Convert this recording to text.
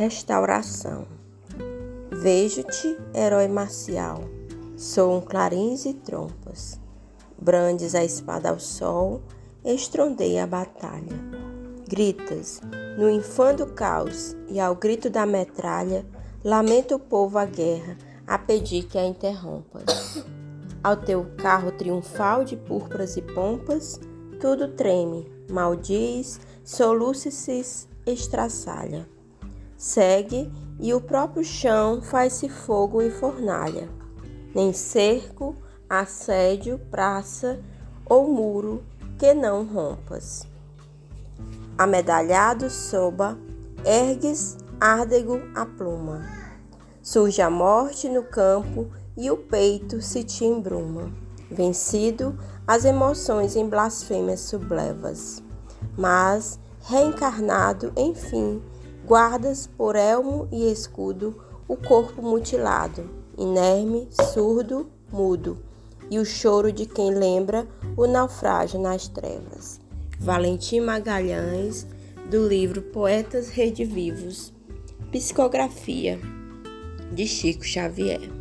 Restauração. Vejo-te, herói marcial, sou um clarins e trompas. Brandes a espada ao sol, estrondei a batalha. Gritas, no infando caos e ao grito da metralha, lamenta o povo a guerra, a pedir que a interrompas. Ao teu carro triunfal de púrpuras e pompas, tudo treme, maldiz, soluça-se, estraçalha. Segue e o próprio chão faz-se fogo e fornalha. Nem cerco, assédio, praça ou muro que não rompas. Amedalhado soba, ergues árdego a pluma. Surge a morte no campo e o peito se te embruma. Vencido, as emoções em blasfêmias sublevas. Mas, reencarnado, enfim, guardas por elmo e escudo o corpo mutilado, inerme, surdo, mudo, e o choro de quem lembra o naufrágio nas trevas. Valentim Magalhães, do livro Poetas Redivivos, Psicografia, de Chico Xavier.